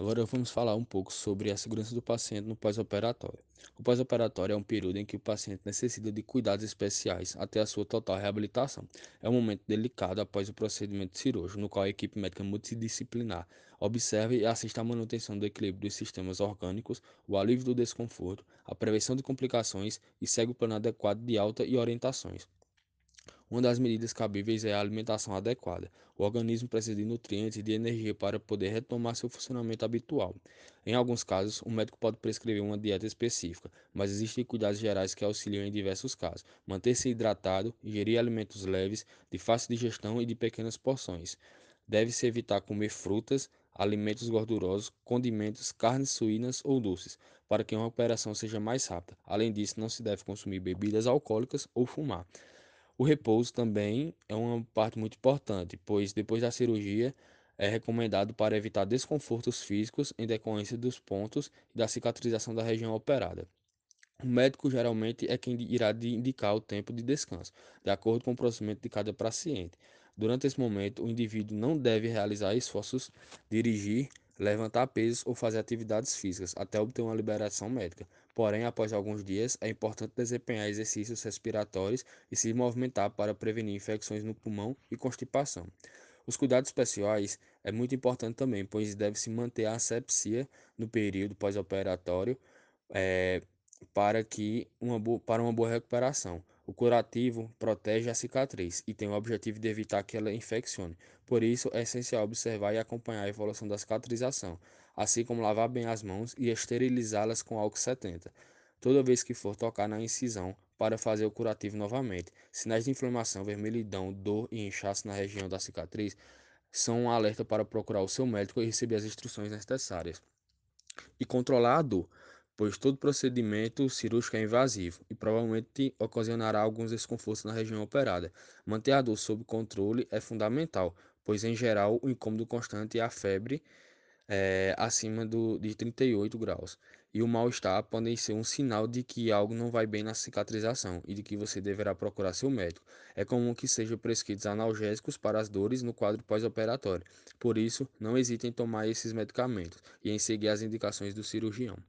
Agora vamos falar um pouco sobre a segurança do paciente no pós-operatório. O pós-operatório é um período em que o paciente necessita de cuidados especiais até a sua total reabilitação. É um momento delicado após o procedimento cirúrgico, no qual a equipe médica multidisciplinar observa e assiste à manutenção do equilíbrio dos sistemas orgânicos, o alívio do desconforto, a prevenção de complicações e segue o plano adequado de alta e orientações. Uma das medidas cabíveis é a alimentação adequada. O organismo precisa de nutrientes e de energia para poder retomar seu funcionamento habitual. Em alguns casos, o médico pode prescrever uma dieta específica, mas existem cuidados gerais que auxiliam em diversos casos. Manter-se hidratado, ingerir alimentos leves, de fácil digestão e de pequenas porções. Deve-se evitar comer frutas, alimentos gordurosos, condimentos, carnes suínas ou doces, para que uma operação seja mais rápida. Além disso, não se deve consumir bebidas alcoólicas ou fumar. O repouso também é uma parte muito importante, pois depois da cirurgia é recomendado para evitar desconfortos físicos em decorrência dos pontos e da cicatrização da região operada. O médico geralmente é quem irá indicar o tempo de descanso, de acordo com o procedimento de cada paciente. Durante esse momento, o indivíduo não deve realizar esforços, dirigir, levantar pesos ou fazer atividades físicas até obter uma liberação médica. Porém, após alguns dias, é importante desempenhar exercícios respiratórios e se movimentar para prevenir infecções no pulmão e constipação. Os cuidados especiais é muito importante também, pois deve-se manter a asepsia no período pós-operatório é, para, que uma para uma boa recuperação. O curativo protege a cicatriz e tem o objetivo de evitar que ela infeccione. Por isso, é essencial observar e acompanhar a evolução da cicatrização, assim como lavar bem as mãos e esterilizá-las com álcool 70, toda vez que for tocar na incisão para fazer o curativo novamente. Sinais de inflamação, vermelhidão, dor e inchaço na região da cicatriz são um alerta para procurar o seu médico e receber as instruções necessárias. E controlar a dor, pois todo procedimento cirúrgico é invasivo e provavelmente ocasionará alguns desconfortos na região operada. Manter a dor sob controle é fundamental, pois em geral o incômodo constante e a febre é, acima do, de 38 graus. E o mal-estar podem ser um sinal de que algo não vai bem na cicatrização e de que você deverá procurar seu médico. É comum que sejam prescritos analgésicos para as dores no quadro pós-operatório. Por isso, não hesite em tomar esses medicamentos e em seguir as indicações do cirurgião.